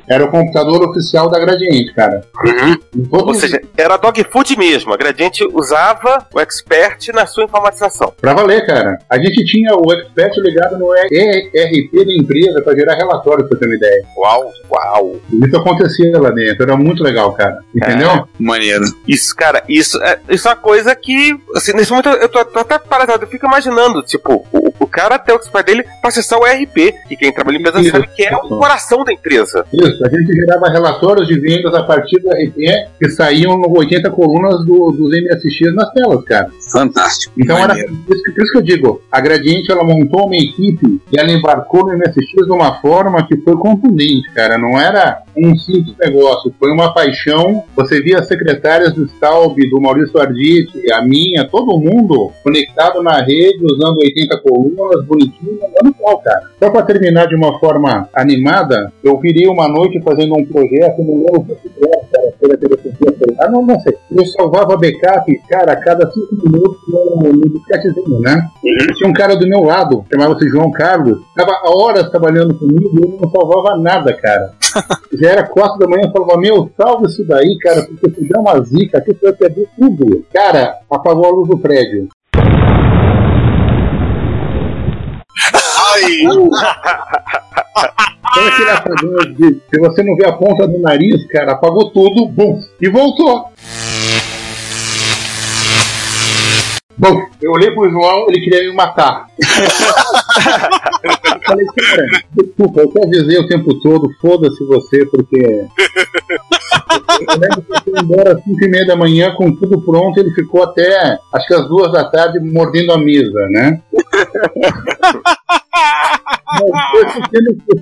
Era o computador oficial da Gradiente, cara. Todos Ou seja, era dogfood mesmo. A Gradiente usava o expert na sua informatização. Pra valer, cara. A gente tinha o expert ligado no ERP da empresa pra gerar relatório, pra ter uma ideia. Uau, uau. Isso acontecia lá dentro, era muito legal, cara. Entendeu? Maneiro. Isso, cara, isso é, isso é uma coisa que, assim, nesse momento eu tô, tô até paralisado. Eu fico imaginando, tipo, o, o cara ter o expert dele pra acessar o ERP. E quem trabalha em empresa Isso. sabe que é o coração da empresa. Isso, a gente gerava relatórios de vendas a partir do RP que saíam no 80 colunas do, dos MSX nas telas, cara. Fantástico. Então era isso, que- por isso que eu digo, a Gradiente ela montou uma equipe e ela embarcou no MSX de uma forma que foi contundente, cara. Não era um simples negócio, foi uma paixão. Você via as secretárias do Staub, do Maurício Arditi, a minha, todo mundo conectado na rede, usando 80 colunas, bonitinho, andando pau, cara. Só para terminar de uma forma animada, eu virei uma noite fazendo um projeto no meu cara, pela telefonia celular, não, não sei. Eu salvava backup, cara, a cada cinco minutos no, disquetezinho, né? Tinha um cara do meu lado, chamava-se João Carlos, estava há horas trabalhando comigo e ele não salvava nada, cara. Era quatro da manhã, eu falava, meu, salva isso daí, cara, porque se der uma zica aqui, você vai perder tudo. Cara, apagou a luz do prédio. Ai! Sabe aquele apagão de, se você não vê a ponta do nariz, cara, apagou tudo, bum, e voltou. Bom, eu olhei pro João, ele queria me matar. eu falei, cara, desculpa, eu te avisei o tempo todo, foda-se você, porque. Eu lembro que eu fui embora às 5 e meia da manhã com tudo pronto, ele ficou até acho que às duas da tarde mordendo a mesa, né?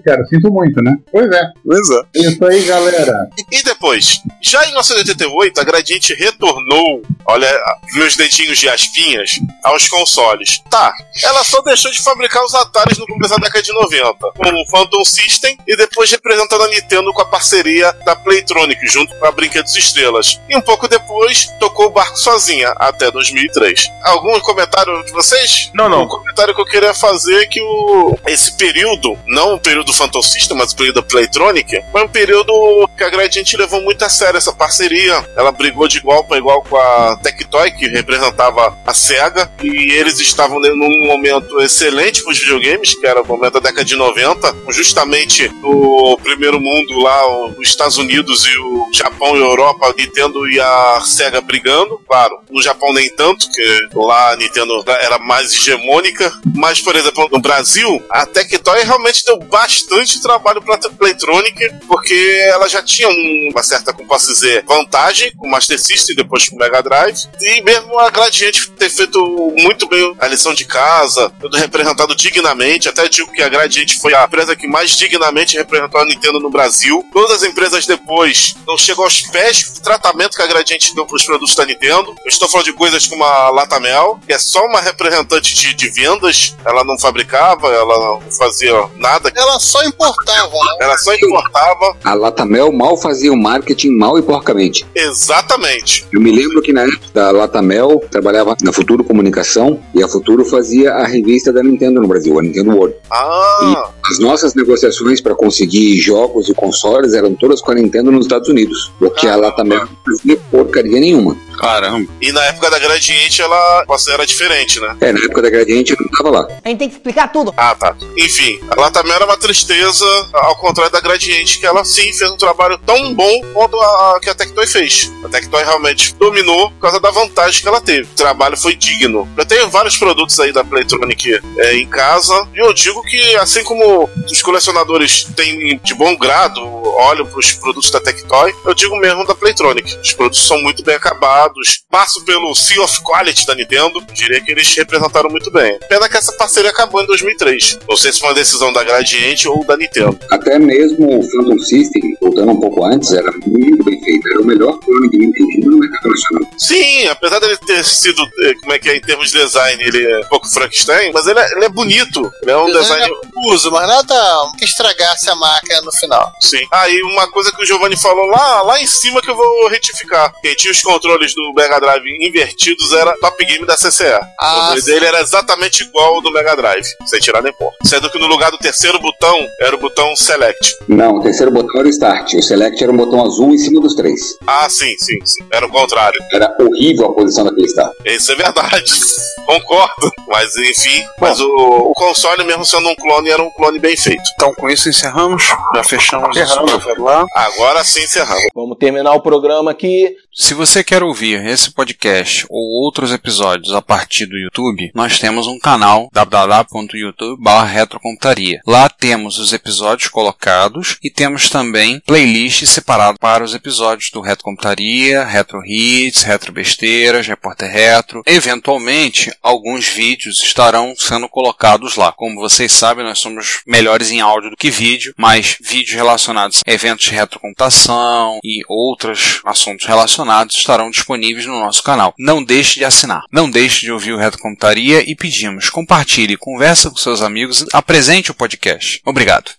Cara, sinto muito, né? Pois é. Pois é. Isso aí, galera. E, e depois? Já em 1988, a Gradiente retornou, olha, meus dedinhos de aspinhas, aos consoles. Tá, ela só deixou de fabricar os Ataris no começo da década de 90, com o Phantom System e depois representando a Nintendo com a parceria da Playtronic, junto com a Brinquedos Estrelas. E um pouco depois, tocou o barco sozinha, até 2003. Algum comentário de vocês? Não, não. O comentário que eu queria fazer é que o, esse período, não o período Phantom mas o período da Playtronic, foi um período que a Gradiente levou muito a sério essa parceria. Ela brigou de igual para igual com a Tectoy, que representava a SEGA, e eles estavam num momento excelente para os videogames, que era o momento da década de 90, justamente no primeiro mundo lá, os Estados Unidos e o Japão e a Europa, a Nintendo e a SEGA brigando. Claro, no Japão nem tanto, que lá a Nintendo era mais hegemônica, mas, por exemplo, no Brasil, a Tectoy realmente deu bastante trabalho para a Playtronic, porque ela já tinha uma certa, como posso dizer, vantagem com o Master System, depois com o Mega Drive, e mesmo a Gradiente ter feito muito bem a lição de casa, tudo representado dignamente, até digo que a Gradiente foi a empresa que mais dignamente representou a Nintendo no Brasil. Todas as empresas depois não chegam aos pés do tratamento que a Gradiente deu para os produtos da Nintendo. Eu estou falando de coisas como a Latamel, que é só uma representante de, de vendas, ela não fabricava, ela não fazia nada. Ela só importava, né? Ela só importava. A Latamel mal fazia o marketing mal e porcamente. Exatamente. Eu me lembro que na época da Latamel trabalhava na Futuro Comunicação e a Futuro fazia a revista da Nintendo no Brasil, a Nintendo World. Ah, As nossas negociações para conseguir jogos e consoles eram todas com a Nintendo nos Estados Unidos, porque a Latamel não fazia porcaria nenhuma. Caramba. e na época da Gradiente ela era diferente, né? É, na época da Gradiente eu não tava lá. A gente tem que explicar tudo. Ah, tá. Enfim, a Latamel era uma tristeza, ao contrário da Gradiente, que ela sim fez um trabalho tão bom quanto a, a que a Tectoy fez. A Tectoy realmente dominou por causa da vantagem que ela teve. O trabalho foi digno. Eu tenho vários produtos aí da Playtronic é, em casa, e eu digo que, assim como os colecionadores têm de bom grado, olham para os produtos da Tectoy, eu digo mesmo da Playtronic. Os produtos são muito bem acabados, passo pelo Seal of Quality da Nintendo, diria que eles representaram muito bem. Pena que essa parceria acabou em 2003. Não sei se foi uma decisão da Gradiente ou da Nintendo. Até mesmo o Phantom System, voltando um pouco antes, era muito bem feito. Era o melhor clone de Nintendo no mercado nacional. Sim, apesar dele ter sido, eh, como é que é, em termos de design, ele é um pouco Frankenstein, mas ele é, ele é bonito. Ele é um design. uso, mas nada que estragasse a máquina no final. Sim. Ah, e uma coisa que o Giovanni falou lá, lá em cima que eu vou retificar. Quem tinha os controles do Mega Drive invertidos era Top Game da CCE. Ah, o dele era exatamente igual ao do Mega Drive, sem tirar nem. Sendo que no lugar do terceiro botão era o botão Select. Não, o terceiro botão era o Start. O Select era um botão azul em cima dos três. Ah, sim, sim, sim. Era o contrário. Era horrível a posição daquele Start. Isso é verdade. Concordo. Mas enfim, mas o, o console, mesmo sendo um clone, era um clone bem feito. Então com isso encerramos. Já fechamos Encerramos. lá. Agora sim encerramos. Vamos terminar o programa aqui. Se você quer ouvir esse podcast ou outros episódios a partir do YouTube, nós temos um canal www.youtube.com.retrocomputaria. Lá temos os episódios colocados e temos também playlists separadas para os episódios do Retro Computaria, Retro Hits, Retro Besteiras, Repórter Retro. Eventualmente, alguns vídeos estarão sendo colocados lá. Como vocês sabem, nós somos melhores em áudio do que vídeo, mas vídeos relacionados a eventos de retrocomputação e outros assuntos relacionados estarão disponíveis no nosso canal. Não deixe de assinar. Não deixe de ouvir o Retrocomputaria e pedimos, compartilhe, conversa com seus amigos, apresente o podcast. Obrigado.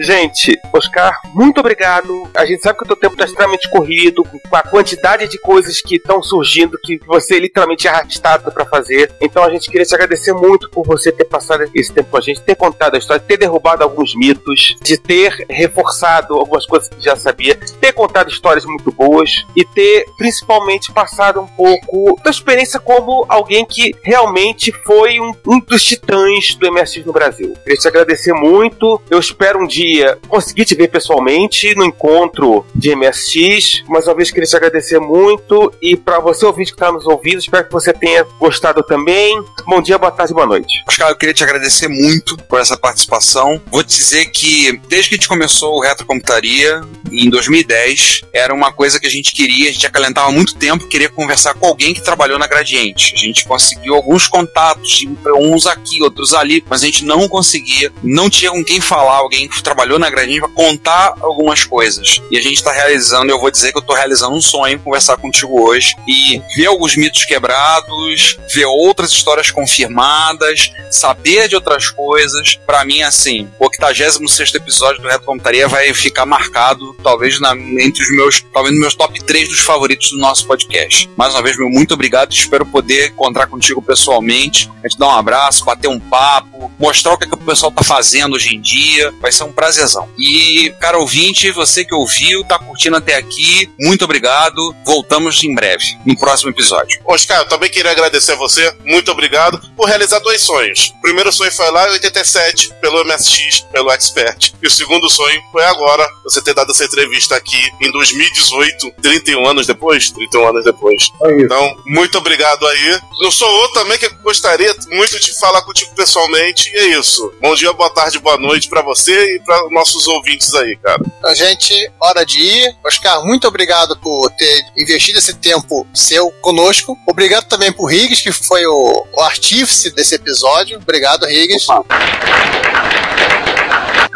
Gente, Oscar, muito obrigado. A gente sabe que o teu tempo está extremamente corrido, com a quantidade de coisas que estão surgindo que você literalmente é arrastado para fazer. Então a gente queria te agradecer muito por você ter passado esse tempo com a gente, ter contado a história, ter derrubado alguns mitos, de ter reforçado algumas coisas que já sabia, ter contado histórias muito boas e ter principalmente passado um pouco da experiência como alguém que realmente foi um, um dos titãs do MSX no Brasil. Queria te agradecer muito. Eu espero um dia dia conseguir te ver pessoalmente no encontro de MSX. Mais uma vez queria te agradecer muito e para você ouvinte que está nos ouvindo, espero que você tenha gostado também. Bom dia, boa tarde, boa noite. Oscar, eu queria te agradecer muito por essa participação. Vou te dizer que desde que a gente começou o Retrocomputaria, em 2010, era uma coisa que a gente queria, a gente acalentava muito tempo, queria conversar com alguém que trabalhou na Gradiente. A gente conseguiu alguns contatos, uns aqui, outros ali, mas a gente não conseguia, não tinha com quem falar, alguém que trabalhou na Gradiente para contar algumas coisas. E a gente está realizando, eu vou dizer que eu estou realizando um sonho, conversar contigo hoje e ver alguns mitos quebrados, ver outras histórias confirmadas, saber de outras coisas. Para mim, assim, o 86 episódio do Reto Computaria vai ficar marcado, talvez na, entre os meus, talvez nos meus top 3 dos favoritos do nosso podcast. Mais uma vez, meu muito obrigado. Espero poder encontrar contigo pessoalmente, a gente dar um abraço, bater um papo, mostrar o que, é que o pessoal tá fazendo hoje em dia. Vai ser um prazerzão. E, cara ouvinte, você que ouviu, tá curtindo até aqui, muito obrigado. Voltamos em breve, no próximo episódio. Oscar, eu também queria agradecer a você, muito obrigado, por realizar dois sonhos. O primeiro sonho foi lá em 87, pelo MSX, pelo Expert. E o segundo sonho foi agora, você ter dado essa entrevista aqui em 2018, 31 anos depois? 31 anos depois. Então, muito obrigado aí. Eu sou outro também que gostaria muito de falar contigo pessoalmente. E é isso. Bom dia, boa tarde, boa noite para você e para nossos ouvintes aí, cara. A gente, hora de ir. Oscar, muito obrigado por ter investido esse tempo seu conosco. Obrigado também pro Riggs, que foi o, o artífice desse episódio. Obrigado, Riggs. Eu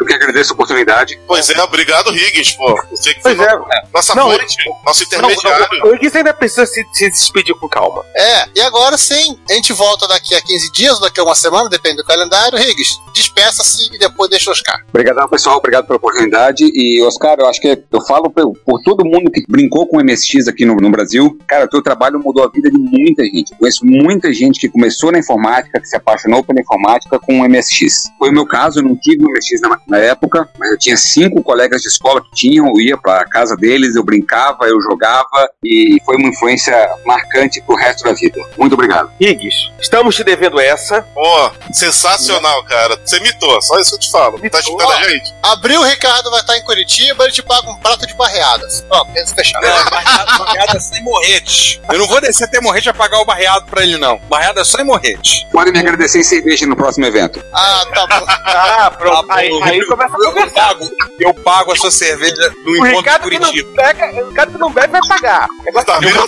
que agradeço a oportunidade. Pois é, obrigado, Higgins, pô. Você que foi Pois é. no- nossa Não, fonte, nosso intermediário. Não, o Ignis ainda precisa se, se despedir com calma. É, e agora sim, a gente volta daqui a 15 dias, daqui a uma semana, depende do calendário. Riggs, despeça-se e depois deixa o Oscar. Obrigadão, pessoal. Obrigado pela oportunidade. E, Oscar, eu acho que eu falo por, por todo mundo que brincou com o MSX aqui no, no Brasil. Cara, o teu trabalho mudou a vida de muita gente. Eu conheço muita gente que começou na informática, que se apaixonou pela informática com o MSX. Foi o meu caso, eu não tive o MSX na, na época, mas eu tinha cinco colegas de escola que tinham, eu ia pra casa deles, eu brincava, eu jogava e foi uma influência marcante pro resto da vida. Muito obrigado. Riggs, estamos te devendo essa. Pô, sensacional, cara. Você mitou, só isso que eu te falo. Tá escutando a gente? Abril, o Ricardo vai estar em Curitiba, ele te paga um prato de barreadas. Pronto, pensa fechado. Barreada sem morrete. Eu não vou descer até morrete pra pagar o barreado pra ele, não. Barreada só em morrete. Podem me agradecer em cerveja no próximo evento. Ah, tá bom. Ah, pronto. aí, aí começa a Eu pago, eu pago a sua cerveja no O encontro de Ricardo que não Curitiba. pega, o Ricardo que não bebe vai pagar. É Tá vendo?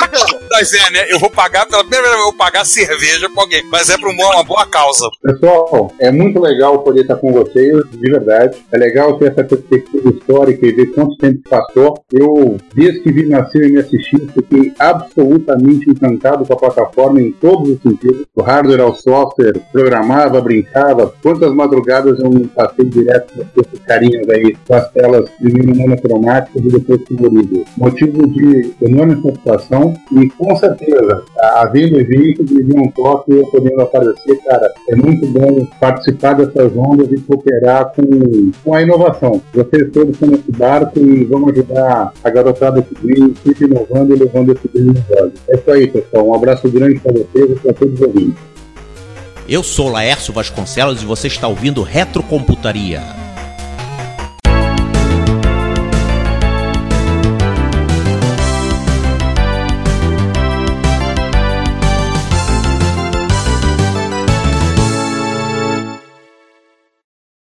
Mas é, né? Eu vou pagar, pela primeira vez eu vou pagar cerveja pra alguém. Mas é pra uma, uma boa causa. Pessoal, é muito legal poder estar com vocês, de verdade. É legal ter essa perspectiva histórica e ver quanto tempo passou. Eu, desde que vi nascer e me assistir, fiquei absolutamente encantado com a plataforma em todos os sentidos. Do hardware ao software, programava, brincava. Quantas madrugadas eu não passei direto com esses carinhas aí, com as telas primeiro monocromáticas e depois coloridas. Motivo de enorme satisfação e com certeza, havendo evento, me um toque eu podendo aparecer, cara, é muito bom participar dessas ondas e cooperar com, com a inovação. Vocês todos estão nesse barco e vamos ajudar a garotada que vem, sempre inovando e levando esse olhos. É isso aí, pessoal. Um abraço grande para vocês e para todos os ouvintes. Eu sou Laércio Vasconcelos e você está ouvindo Retrocomputaria.